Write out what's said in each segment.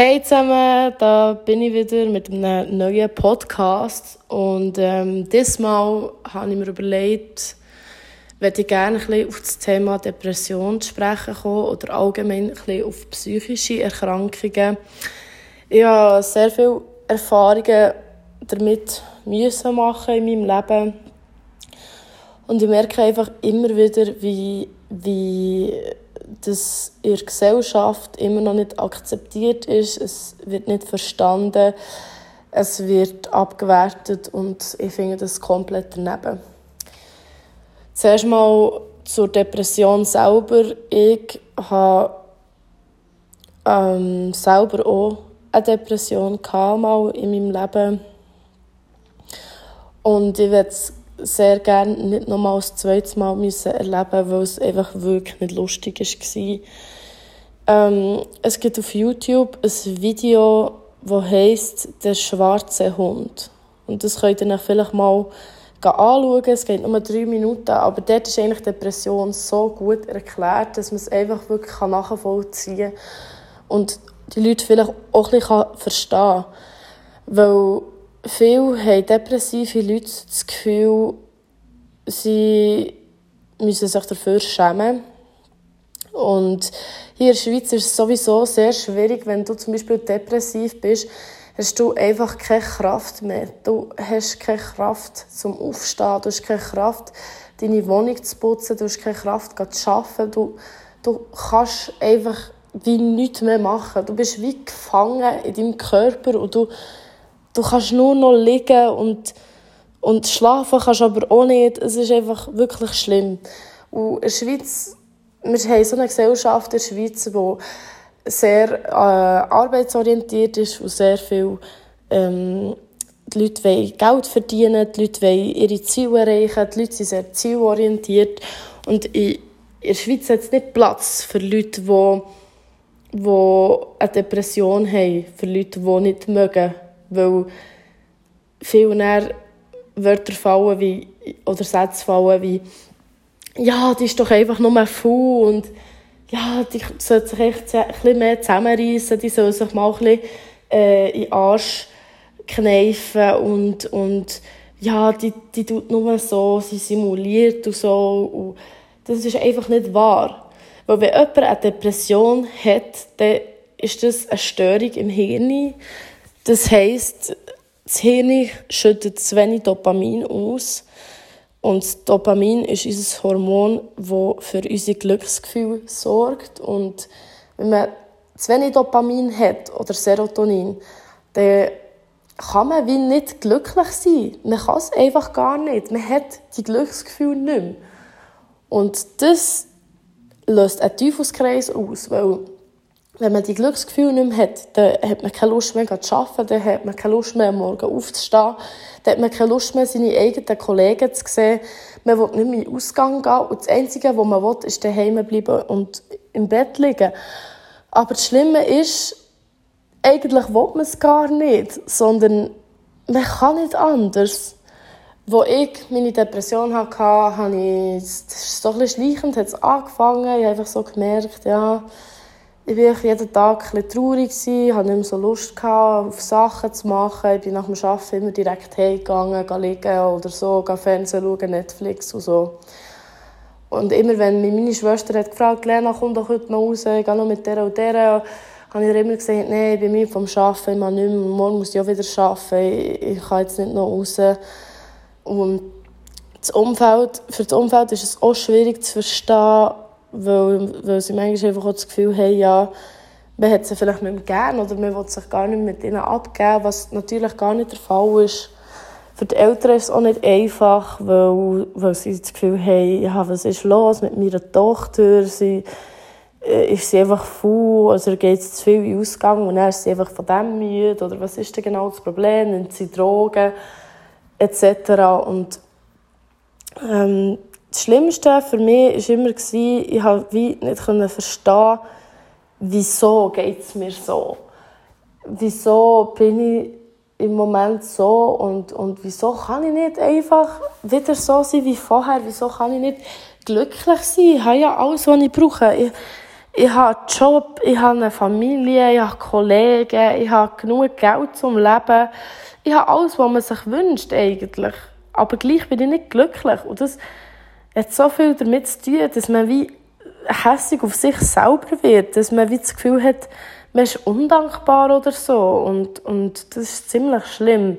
Hey zusammen, da bin ich wieder mit einem neuen Podcast und ähm, diesmal habe ich mir überlegt, würde ich gerne ein bisschen auf das Thema Depression sprechen kommen oder allgemein ein bisschen auf psychische Erkrankungen. Ich habe sehr viele Erfahrungen damit müssen machen in meinem Leben und ich merke einfach immer wieder, wie, wie das in der Gesellschaft immer noch nicht akzeptiert ist. Es wird nicht verstanden. Es wird abgewertet und ich finde das komplett daneben. Zuerst mal zur Depression selber. Ich habe ähm, selber auch eine Depression mal in meinem Leben. Und ich werde sehr gerne nicht nochmal das zweite Mal müssen erleben weil es einfach wirklich nicht lustig war. Ähm, es gibt auf YouTube ein Video, das heisst «Der schwarze Hund». Und das könnt ihr euch vielleicht mal anschauen. Es geht nur drei Minuten, aber dort ist eigentlich Depression so gut erklärt, dass man es einfach wirklich nachvollziehen kann und die Leute vielleicht auch ein bisschen verstehen kann. Weil viele haben depressive Leute das Gefühl, sie müssen sich dafür schämen. Und hier in der Schweiz ist es sowieso sehr schwierig, wenn du zum Beispiel depressiv bist, hast du einfach keine Kraft mehr. Du hast keine Kraft zum Aufstehen, du hast keine Kraft, deine Wohnung zu putzen, du hast keine Kraft, zu arbeiten. Du, du kannst einfach wie nichts mehr machen. Du bist wie gefangen in deinem Körper und du Du kannst nur noch liegen und, und schlafen kannst aber auch nicht. Es ist einfach wirklich schlimm. Und in der Schweiz, wir haben so eine Gesellschaft in der Schweiz, die sehr äh, arbeitsorientiert ist und sehr viel ähm, die Leute wollen Geld verdienen, die Leute wollen ihre Ziele erreichen, die Leute sind sehr zielorientiert. Und in, in der Schweiz hat es nicht Platz für Leute, die, die eine Depression haben, für Leute, die nicht mögen weil viel näher Wörter fallen wie, oder Sätze fallen wie ja, die ist doch einfach nur faul und ja, die sollte sich echt ein mehr zusammenreißen, die soll sich mal ein bisschen äh, in den Arsch kneifen und, und ja, die, die tut nur so, sie simuliert und so und das ist einfach nicht wahr. Weil wenn jemand eine Depression hat, dann ist das eine Störung im Hirn, das heisst, das Hirn schüttet zu wenig Dopamin aus. Und Dopamin ist unser Hormon, das für unser Glücksgefühl sorgt. Und wenn man zu wenig Dopamin hat oder Serotonin, dann kann man wie nicht glücklich sein. Man kann es einfach gar nicht. Man hat die Glücksgefühl nicht mehr. Und das löst einen Teufelskreis aus, weil wenn man die Glücksgefühle nicht mehr hat, dann hat man keine Lust mehr zu arbeiten, dann hat man keine Lust mehr, am Morgen aufzustehen, dann hat man keine Lust mehr, seine eigenen Kollegen zu sehen. Man will nicht mehr in den Ausgang gehen und das Einzige, was man will, ist daheim bleiben und im Bett liegen. Aber das Schlimme ist, eigentlich will man es gar nicht, sondern man kann nicht anders. Als ich meine Depression hatte, habe ich, das ist so ein bisschen schleichend, hat es angefangen, ich habe einfach so gemerkt, ja, ich war jeden Tag ein traurig, hatte nicht mehr so Lust, auf Sachen zu machen. Ich bin nach dem Arbeiten immer direkt heimgegangen, liegen oder so, Fernsehen schauen, Netflix und so. Und immer wenn mich meine Schwester hat gefragt, Lena, komm doch heute noch raus, ich gehe noch mit der und der, habe ich immer gesagt, nein, ich bin müde vom Arbeiten, ich mache nicht mehr, morgen muss ich auch wieder arbeiten, ich, ich kann jetzt nicht noch raus. Und das Umfeld, für das Umfeld ist es auch schwierig zu verstehen, weil, weil sie manchmal einfach das Gefühl haben, ja, man hat sie vielleicht nicht mehr gern oder man will sich gar nicht mit ihnen abgeben, was natürlich gar nicht der Fall ist. Für die Eltern ist es auch nicht einfach, weil, weil sie das Gefühl haben, ja, was ist los mit meiner Tochter? Sie, äh, ist sie einfach faul, also geht es zu viel in Ausgang und dann ist sie einfach von dem müde oder was ist denn genau das Problem? Nimmt sie Drogen etc. Und ähm, das Schlimmste für mich war immer, ich konnte nicht verstehen, wieso geht es mir so. Wieso bin ich im Moment so und, und wieso kann ich nicht einfach wieder so sein wie vorher? Wieso kann ich nicht glücklich sein? Ich habe ja alles, was ich brauche. Ich, ich habe einen Job, ich habe eine Familie, ich habe Kollegen, ich habe genug Geld zum Leben. Ich habe alles, was man sich wünscht eigentlich. Aber gleich bin ich nicht glücklich. Und das hat so viel damit zu tun, dass man wie hässlich auf sich selber wird. Dass man wie das Gefühl hat, man ist undankbar oder so. Und, und das ist ziemlich schlimm.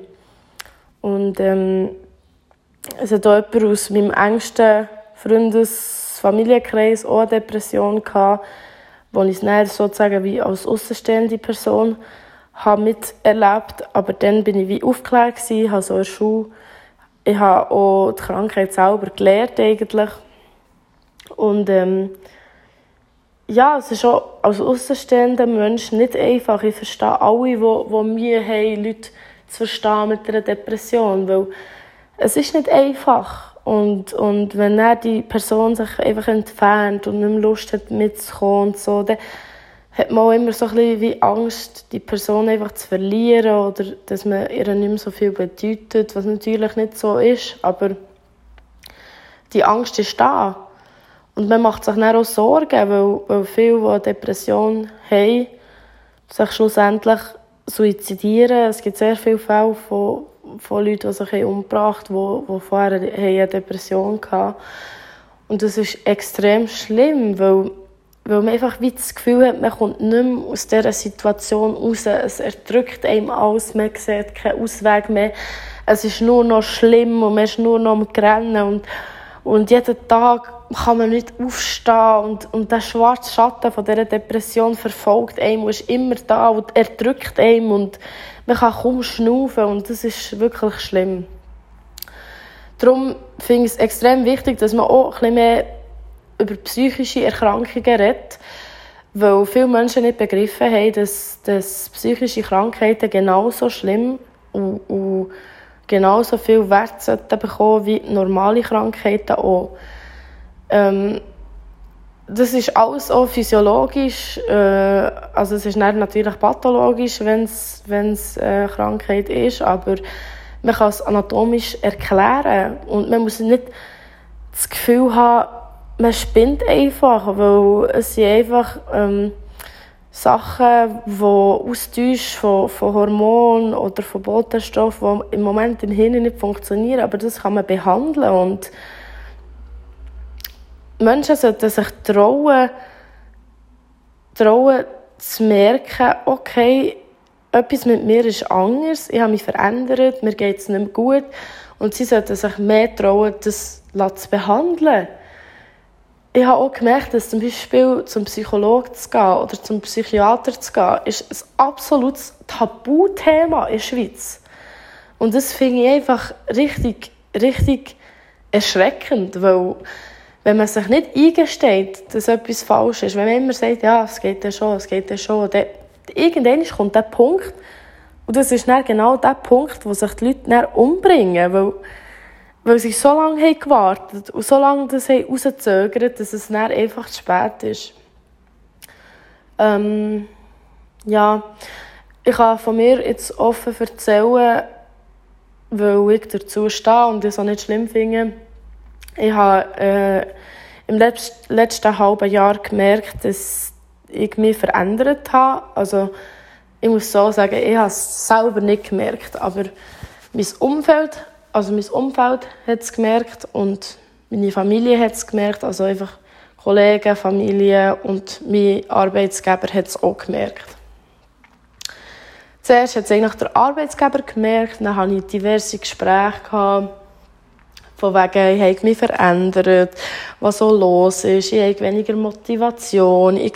Und ähm, es hat auch jemand aus meinem engsten Freundes- Familienkreis auch eine Depression gehabt wo ich es sozusagen wie als außenstehende Person habe miterlebt. Aber dann bin ich wie aufgeklärt gewesen, habe so eine Schule. Ich habe auch die Krankheit selber gelernt eigentlich. Und ähm, ja, es ist auch als außenstehender Mensch nicht einfach. Ich verstehe alle, die, die Mühe haben, Leute zu verstehen mit einer Depression, weil es ist nicht einfach. Und, und wenn dann die Person sich einfach entfernt und nicht mehr Lust hat mitzukommen und so, dann hat man auch immer so ein wie Angst, die Person einfach zu verlieren oder dass man ihr nicht mehr so viel bedeutet, was natürlich nicht so ist, aber die Angst ist da. Und man macht sich dann auch Sorgen, weil, weil viele, die eine Depression haben, sich schlussendlich suizidieren. Es gibt sehr viele Fälle von von Leuten, die sich umgebracht haben, die, die vorher eine Depression hatten. Und das ist extrem schlimm, weil, weil man einfach wie das Gefühl hat, man kommt nicht mehr aus dieser Situation raus. Es erdrückt einem alles, man sieht keinen Ausweg mehr. Es ist nur noch schlimm und man ist nur noch am Rennen. Und, und jeden Tag kann man nicht aufstehen und, und der schwarze Schatten von dieser Depression verfolgt einem und ist immer da und erdrückt einem und man kann kaum schnaufen und das ist wirklich schlimm. Darum finde ich es extrem wichtig, dass man auch ein bisschen mehr über psychische Erkrankungen redet, weil viele Menschen nicht begriffen haben, dass, dass psychische Krankheiten genauso schlimm und, und genauso viel Wert sollten bekommen wie normale Krankheiten auch. Ähm, das ist alles auch physiologisch, äh, also es ist natürlich pathologisch, wenn es eine Krankheit ist, aber man kann es anatomisch erklären und man muss nicht das Gefühl haben, man spinnt einfach, weil es sind einfach ähm, Sachen, die Austausch von, von Hormonen oder von Botenstoffen, die im Moment im Hirn nicht funktionieren, aber das kann man behandeln und Menschen sollten sich trauen, trauen zu merken, okay, etwas mit mir ist anders, ich habe mich verändert, mir geht es nicht mehr gut. Und sie sollten sich mehr trauen, das zu behandeln. Ich habe auch gemerkt, dass zum Beispiel zum Psychologen zu gehen oder zum Psychiater zu gehen, ist ein absolutes Tabuthema in der Schweiz. Und das finde ich einfach richtig, richtig erschreckend, weil wenn man sich nicht eingesteht, dass etwas falsch ist, wenn man immer sagt, ja, es geht ja schon, es geht ja schon, dann irgendwann kommt der Punkt, und das ist dann genau der Punkt, wo sich die Leute dann umbringen, weil, weil sie so lange haben gewartet und so lange das haben dass es dann einfach zu spät ist. Ähm, ja, ich kann von mir jetzt offen erzählen, weil ich dazu stehe und es auch nicht schlimm finde, ich habe äh, im letzten, letzten halben Jahr gemerkt, dass ich mich verändert habe. Also ich muss so sagen, ich habe es selber nicht gemerkt, aber mein Umfeld, also mein Umfeld hat es gemerkt und meine Familie hat es gemerkt, also einfach Kollegen, Familie und mein Arbeitsgeber hat es auch gemerkt. Zuerst hat es eigentlich der Arbeitsgeber gemerkt, dann hatte ich diverse Gespräche gehabt von wegen, ich habe mich verändert, was so los ist, ich habe weniger Motivation, ich,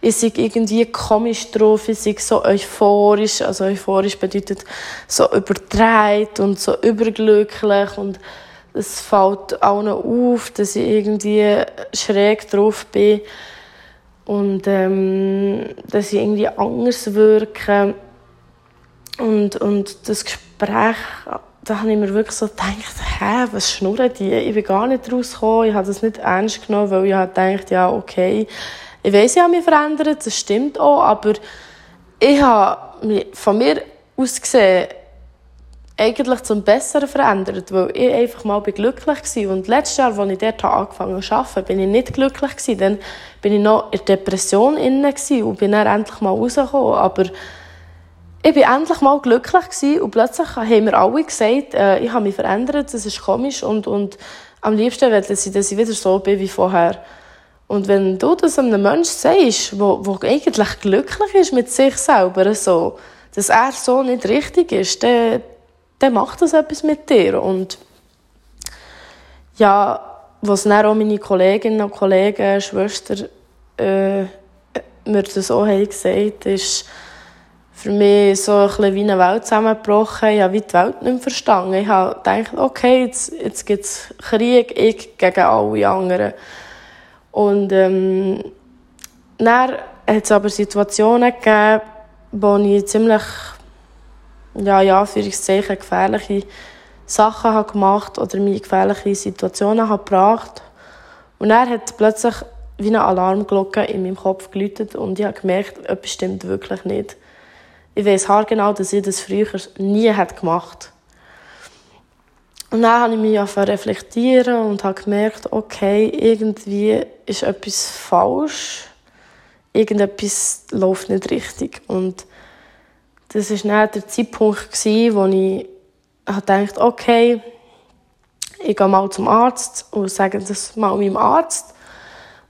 ich sei irgendwie komisch drauf, ich sei so euphorisch, also euphorisch bedeutet so überdreht und so überglücklich und es fällt auch noch auf, dass ich irgendwie schräg drauf bin und ähm, dass ich irgendwie anders wirke und, und das Gespräch da habe ich mir wirklich so gedacht, hä, was schnurren die? Ich bin gar nicht rausgekommen, ich habe das nicht ernst genommen, weil ich habe gedacht, ja, okay, ich weiß, ich habe mich verändert, das stimmt auch, aber ich habe von mir aus gesehen eigentlich zum Besseren verändert, weil ich einfach mal glücklich war. Und letztes Jahr, als ich dort angefangen zu arbeiten, bin ich nicht glücklich. Dann bin ich noch in der Depression inne und bin dann endlich mal rausgekommen. Aber ich war endlich mal glücklich und plötzlich haben mir alle gesagt, äh, ich habe mich verändert, das ist komisch und, und am liebsten wollte sie, dass ich wieder so bin wie vorher. Und wenn du das einem Menschen sagst, der eigentlich glücklich ist mit sich selber, so, dass er so nicht richtig ist, dann, dann macht das etwas mit dir. Und ja, was dann auch meine Kolleginnen und Kollegen, Schwestern, äh, mir das auch haben gesagt, ist für mich so ein bisschen wie eine Welt zusammengebrochen. Ich habe die Welt nicht mehr verstanden. Ich habe gedacht, okay, jetzt, jetzt gibt es Krieg, ich gegen alle anderen. Und ähm, dann hat es aber Situationen gegeben, wo ich ziemlich, ja, ja, Anführungszeichen, gefährliche Sachen habe gemacht oder mich in gefährliche Situationen habe gebracht. Und er hat plötzlich wie eine Alarmglocke in meinem Kopf geläutet und ich habe gemerkt, etwas stimmt wirklich nicht. Ich weiß haargenau, dass ich das früher nie hätte gemacht Und dann habe ich mich angefangen reflektieren und habe gemerkt, okay, irgendwie ist etwas falsch. Irgendetwas läuft nicht richtig. Und das war dann der Zeitpunkt, wo ich dachte, okay, ich gehe mal zum Arzt und sage das mal meinem Arzt.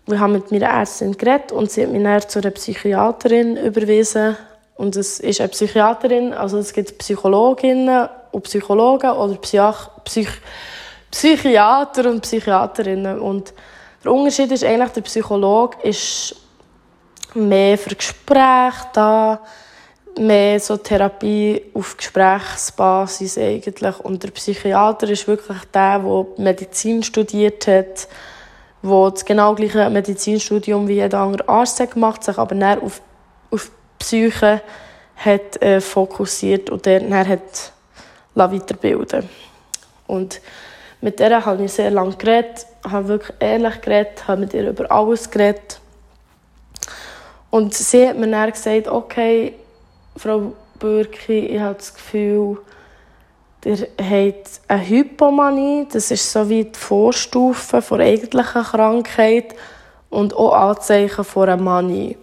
Wir haben mit meiner Ärztin geredet und sie hat mich dann zu einer Psychiaterin überwiesen. Und es ist eine Psychiaterin, also es gibt Psychologinnen und Psychologen oder Psych Psych Psychiater und Psychiaterinnen. Und der Unterschied ist eigentlich, der Psychologe ist mehr für Gespräche da, mehr so Therapie auf Gesprächsbasis eigentlich. Und der Psychiater ist wirklich der, der Medizin studiert hat, der das genau gleiche Medizinstudium wie jeder andere Arzt hat gemacht, sich aber dann auf, auf Psyche hat äh, fokussiert und dann hat weiterbilden Und mit der habe ich sehr lange geredet, habe wirklich ehrlich geredet, habe mit ihr über alles geredet. Und sie hat mir dann gesagt, okay, Frau Bürki, ich habe das Gefühl, ihr habt eine Hypomanie, das ist so wie die Vorstufe der eigentlichen Krankheit und auch Anzeichen von einer Manie.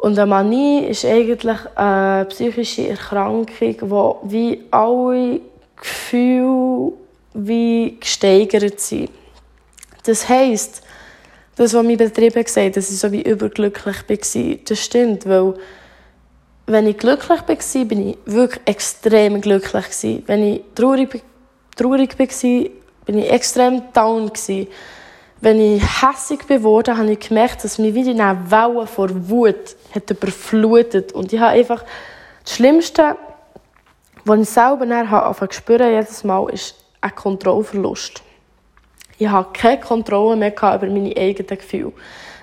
Und eine Manie ist eigentlich eine psychische Erkrankung, die wie alle Gefühle wie gesteigert sind. Das heisst, das, was mein Betrieb gesagt hat, dass ich so wie überglücklich war, das stimmt, weil wenn ich glücklich war, bin ich wirklich extrem glücklich. Wenn ich traurig, traurig war, bin ich extrem down. Wenn ich hässig geworden habe ich gemerkt, dass mich wieder eine Welle vor Wut hat überflutet. Und ich habe einfach das Schlimmste, was ich selber dann spüren jedes Mal, ist ein Kontrollverlust. Ich hatte keine Kontrolle mehr über meine eigenen Gefühle.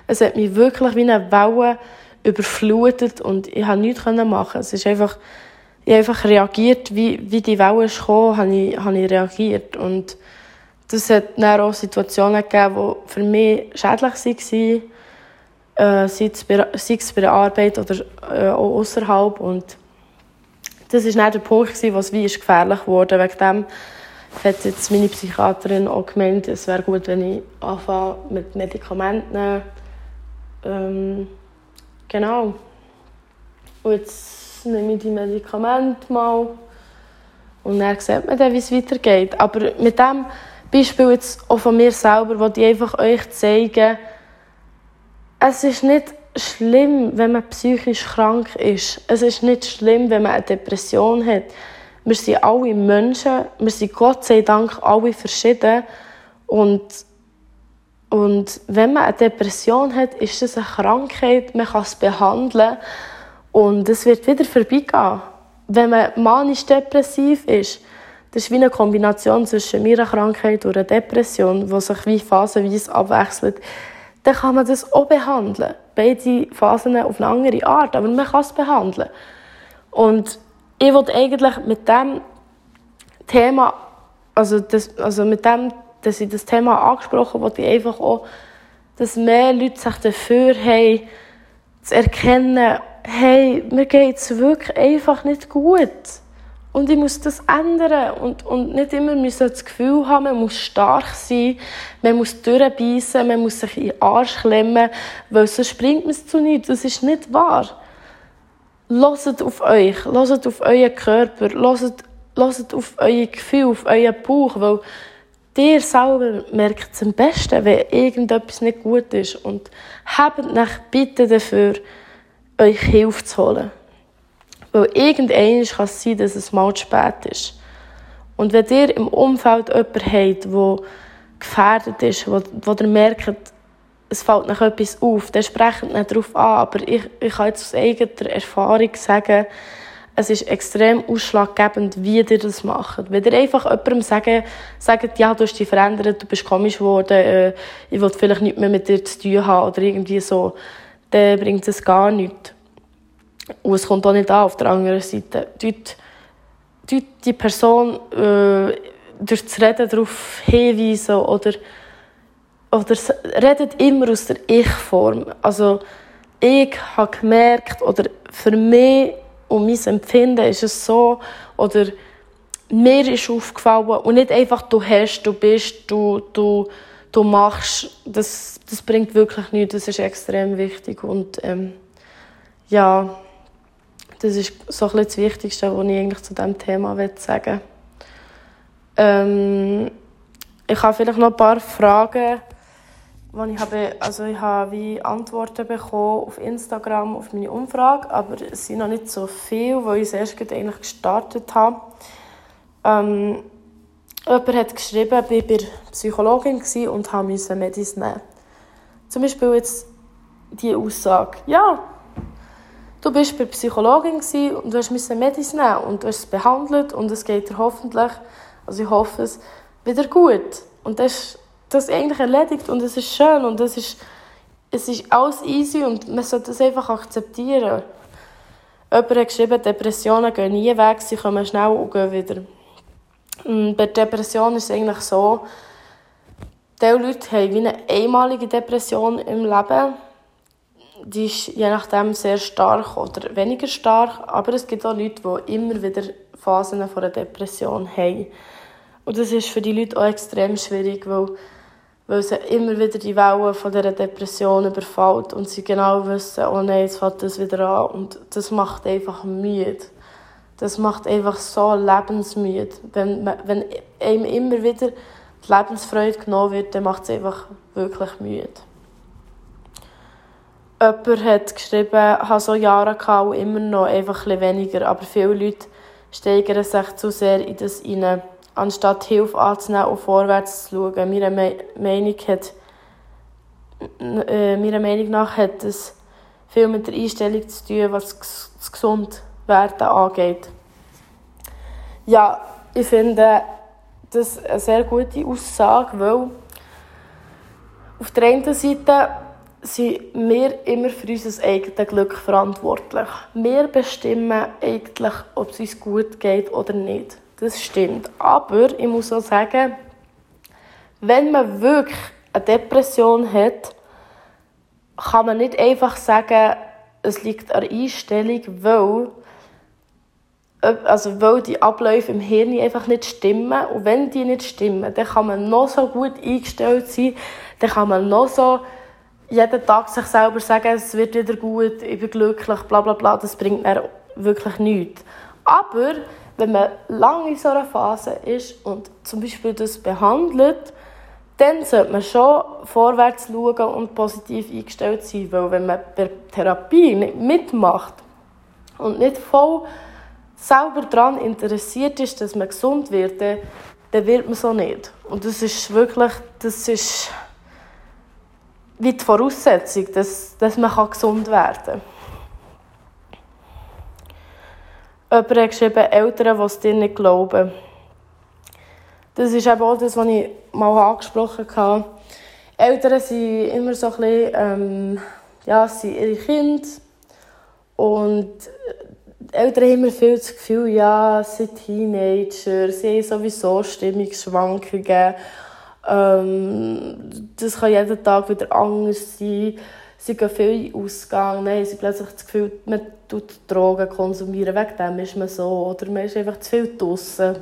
Es hat mich wirklich wie eine Welle überflutet und ich konnte nichts machen. Es ist einfach, ich habe einfach reagiert, wie, wie die Welle kam, habe ich, habe ich reagiert. Und das hat dann auch Situationen gegeben, die für mich schädlich waren, äh, sei, es bei, sei es bei der Arbeit oder äh, auch außerhalb. Und das war dann der Punkt, wo es wie gefährlich wurde. Wegen dem hat jetzt meine Psychiaterin auch gemeint, es wäre gut, wenn ich anfange mit Medikamenten. Ähm, genau. Und jetzt nehme ich die Medikamente mal und dann sieht man dann, wie es weitergeht. Aber mit dem Beispiel jetzt auch von mir selber, wollte ich einfach euch zeigen, es ist nicht schlimm, wenn man psychisch krank ist. Es ist nicht schlimm, wenn man eine Depression hat. Wir sind alle Menschen, wir sind Gott sei Dank alle verschieden. Und, und wenn man eine Depression hat, ist das eine Krankheit, man kann es behandeln und es wird wieder vorbeigehen. Wenn man manisch-depressiv ist, das ist wie eine Kombination zwischen meiner Krankheit und einer Depression, die sich wie phasenweise abwechselt. Dann kann man das auch behandeln. Beide Phasen auf eine andere Art, aber man kann es behandeln. Und ich wollte eigentlich mit dem Thema, also, das, also mit dem, dass ich das Thema angesprochen habe, ich einfach auch, dass mehr Leute sich dafür haben, zu erkennen, hey, mir geht es wirklich einfach nicht gut. Und ich muss das ändern und, und nicht immer müssen das Gefühl haben, man muss stark sein, man muss durchbeissen, man muss sich in den Arsch klemmen, weil sonst bringt man es zu nichts. Das ist nicht wahr. Loset auf euch, loset auf euren Körper, loset, loset auf euer Gefühl, auf euren Bauch, weil dir selber merkt es am besten, wenn irgendetwas nicht gut ist und habt nach bitte dafür, euch Hilfe zu holen. Weil irgendwann kann es sein, dass es mal zu spät ist. Und wenn ihr im Umfeld jemanden habt, der gefährdet ist, wo, wo ihr merkt, es fällt nach etwas auf, dann sprecht nicht darauf an. Aber ich, ich kann jetzt aus eigener Erfahrung sagen, es ist extrem ausschlaggebend, wie ihr das macht. Wenn ihr einfach jemandem sagen, sagt, ja, du hast dich verändert, du bist komisch geworden, äh, ich will vielleicht nichts mehr mit dir zu tun haben oder irgendwie so, dann bringt es gar nichts. Und es kommt auch nicht an auf der anderen Seite. Dort, die Person äh, durch das Reden darauf hinweisen oder, oder redet immer aus der Ich-Form. Also ich habe gemerkt, oder für mich und mein Empfinden ist es so, oder mir ist aufgefallen und nicht einfach du hast, du bist, du, du, du machst, das, das bringt wirklich nichts, das ist extrem wichtig und ähm, ja, das ist so das Wichtigste, was ich eigentlich zu diesem Thema sagen ähm, Ich habe vielleicht noch ein paar Fragen, die ich habe, also ich habe wie Antworten bekommen auf Instagram auf meine Umfrage, aber es sind noch nicht so viele, weil ich es erst eigentlich gestartet habe. Ähm, jemand hat geschrieben, ich war Psychologin und musste Medis nehmen. Zum Beispiel jetzt die Aussage. Ja, Du bist bei der Psychologin und du musst Medis nehmen und du hast es behandelt und es geht dir hoffentlich, also ich hoffe es, wieder gut. Und das ist das eigentlich erledigt und es ist schön und es ist, es ist alles easy und man sollte das einfach akzeptieren. Jemand hat geschrieben, Depressionen gehen nie weg, sie kommen schnell und gehen wieder. Und bei Depression ist es eigentlich so, diese Leute haben wie eine einmalige Depression im Leben die ist je nachdem sehr stark oder weniger stark, aber es gibt auch Leute, die immer wieder Phasen von einer Depression haben. Und das ist für die Leute auch extrem schwierig, weil, weil sie immer wieder die Wellen von dieser Depression überfällt und sie genau wissen, oh nein, jetzt fällt das wieder an und das macht einfach müde. Das macht einfach so lebensmüde. Wenn, wenn einem immer wieder die Lebensfreude genommen wird, dann macht es einfach wirklich müde. Jemand hat geschrieben, ich habe so Jahre gehabt immer noch einfach ein weniger. Aber viele Leute steigern sich zu sehr in das hinein, anstatt Hilfe anzunehmen und vorwärts zu schauen. Meiner, Me Meinung, hat, äh, meiner Meinung nach hat es viel mit der Einstellung zu tun, was das Gesundwerden angeht. Ja, ich finde das eine sehr gute Aussage, weil auf der einen Seite sind wir immer für unser eigenes Glück verantwortlich. Wir bestimmen eigentlich, ob es uns gut geht oder nicht. Das stimmt. Aber ich muss auch sagen, wenn man wirklich eine Depression hat, kann man nicht einfach sagen, es liegt an der Einstellung, weil, also weil die Abläufe im Hirn einfach nicht stimmen. Und wenn die nicht stimmen, dann kann man noch so gut eingestellt sein, dann kann man noch so jeden Tag sich selber sagen, es wird wieder gut, ich bin glücklich, bla bla bla, das bringt mir wirklich nichts. Aber wenn man lange in so einer Phase ist und zum Beispiel das behandelt, dann sollte man schon vorwärts schauen und positiv eingestellt sein, weil wenn man bei der Therapie nicht mitmacht und nicht voll selber daran interessiert ist, dass man gesund wird, dann, wird man so nicht. Und das ist wirklich, das ist wie die Voraussetzung, dass, dass man gesund werden kann. Jemand hat geschrieben, Eltern, die es dir nicht glauben. Das ist eben auch das, was ich mal angesprochen habe. Eltern sind immer so ein bisschen, ähm, ja, sind ihre Kinder. Und Eltern haben immer viel das Gefühl, ja, sie sind Teenager, sie haben sowieso Stimmungsschwankungen. Ähm, das kann jeden Tag wieder anders sein. sie gehen viel Ausgang, dann haben sie plötzlich das Gefühl, man tut Drogen konsumieren, wegen dem ist man so, oder man ist einfach zu viel draußen,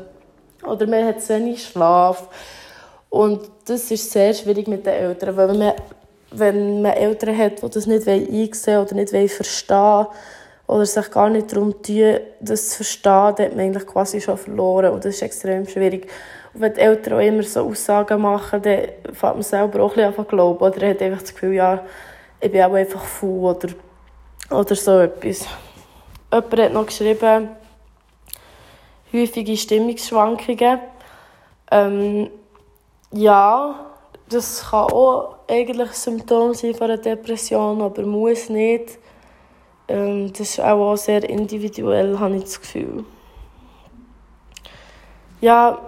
oder man hat zu wenig Schlaf. Und das ist sehr schwierig mit den Eltern, weil man, wenn man Eltern hat, die das nicht einsehen oder nicht verstehen oder sich gar nicht darum tun, das zu verstehen, dann hat man eigentlich quasi schon verloren und das ist extrem schwierig. Wenn die Eltern auch immer so Aussagen machen, dann fängt man selber auch ein bisschen glauben oder er hat einfach das Gefühl, ja, ich bin auch einfach faul oder, oder so etwas. Jemand hat noch geschrieben, häufige Stimmungsschwankungen. Ähm, ja, das kann auch eigentlich ein Symptom sein von einer Depression, aber muss nicht. Ähm, das ist auch sehr individuell, habe ich das Gefühl. Ja,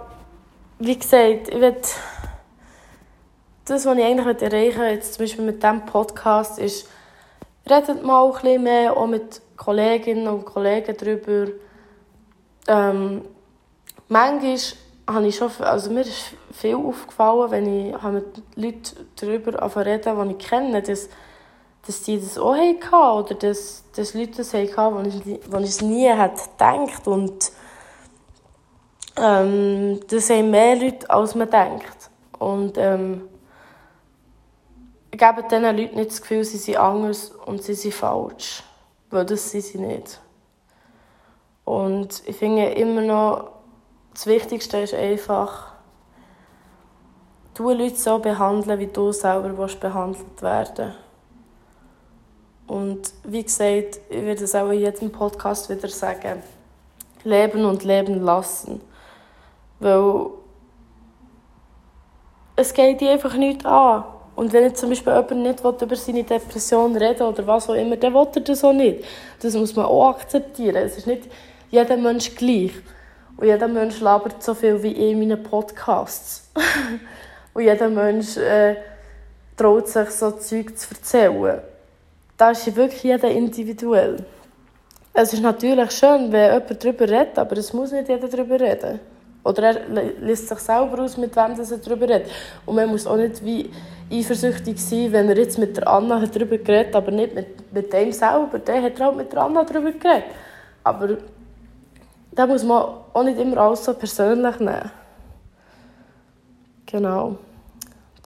wie gesagt, ich will das, was ich eigentlich erreichen will, jetzt zum Beispiel mit diesem Podcast, ist, redet mal ein bisschen mehr auch mit Kolleginnen und Kollegen darüber. Ähm, manchmal habe ich schon, also mir ist viel aufgefallen, wenn ich mit Leuten darüber reden, die ich kenne, dass, dass sie das auch hatten oder dass, dass Leute das hatten, wo ich, wo ich es nie hätte gedacht und ähm, das haben mehr Leute, als man denkt. Und ähm, geben diesen Leuten nicht das Gefühl, sie sind anders und sie sind falsch. Weil das sind sie nicht. Und ich finde immer noch, das Wichtigste ist einfach, du Leute so behandeln, wie du selber willst behandelt werden Und wie gesagt, ich werde es auch in jedem Podcast wieder sagen, leben und leben lassen. Weil es geht dir einfach nicht an. Und wenn jetzt zum Beispiel jemand nicht über seine Depression reden oder was auch immer, dann will er das auch nicht. Das muss man auch akzeptieren. Es ist nicht jeder Mensch gleich. Und jeder Mensch labert so viel wie ich in meinen Podcasts. und jeder Mensch äh, traut sich, so Zeug zu erzählen. Da ist wirklich jeder individuell. Es ist natürlich schön, wenn jemand darüber redet, aber es muss nicht jeder darüber reden. Oder er lässt sich selber aus, mit wem er darüber redet. Und man muss auch nicht wie eifersüchtig sein, wenn er jetzt mit der Anna darüber geredet aber nicht mit, mit dem selber. Der hat auch mit der Anna darüber geredet. Aber da muss man auch nicht immer alles so persönlich nehmen. Genau.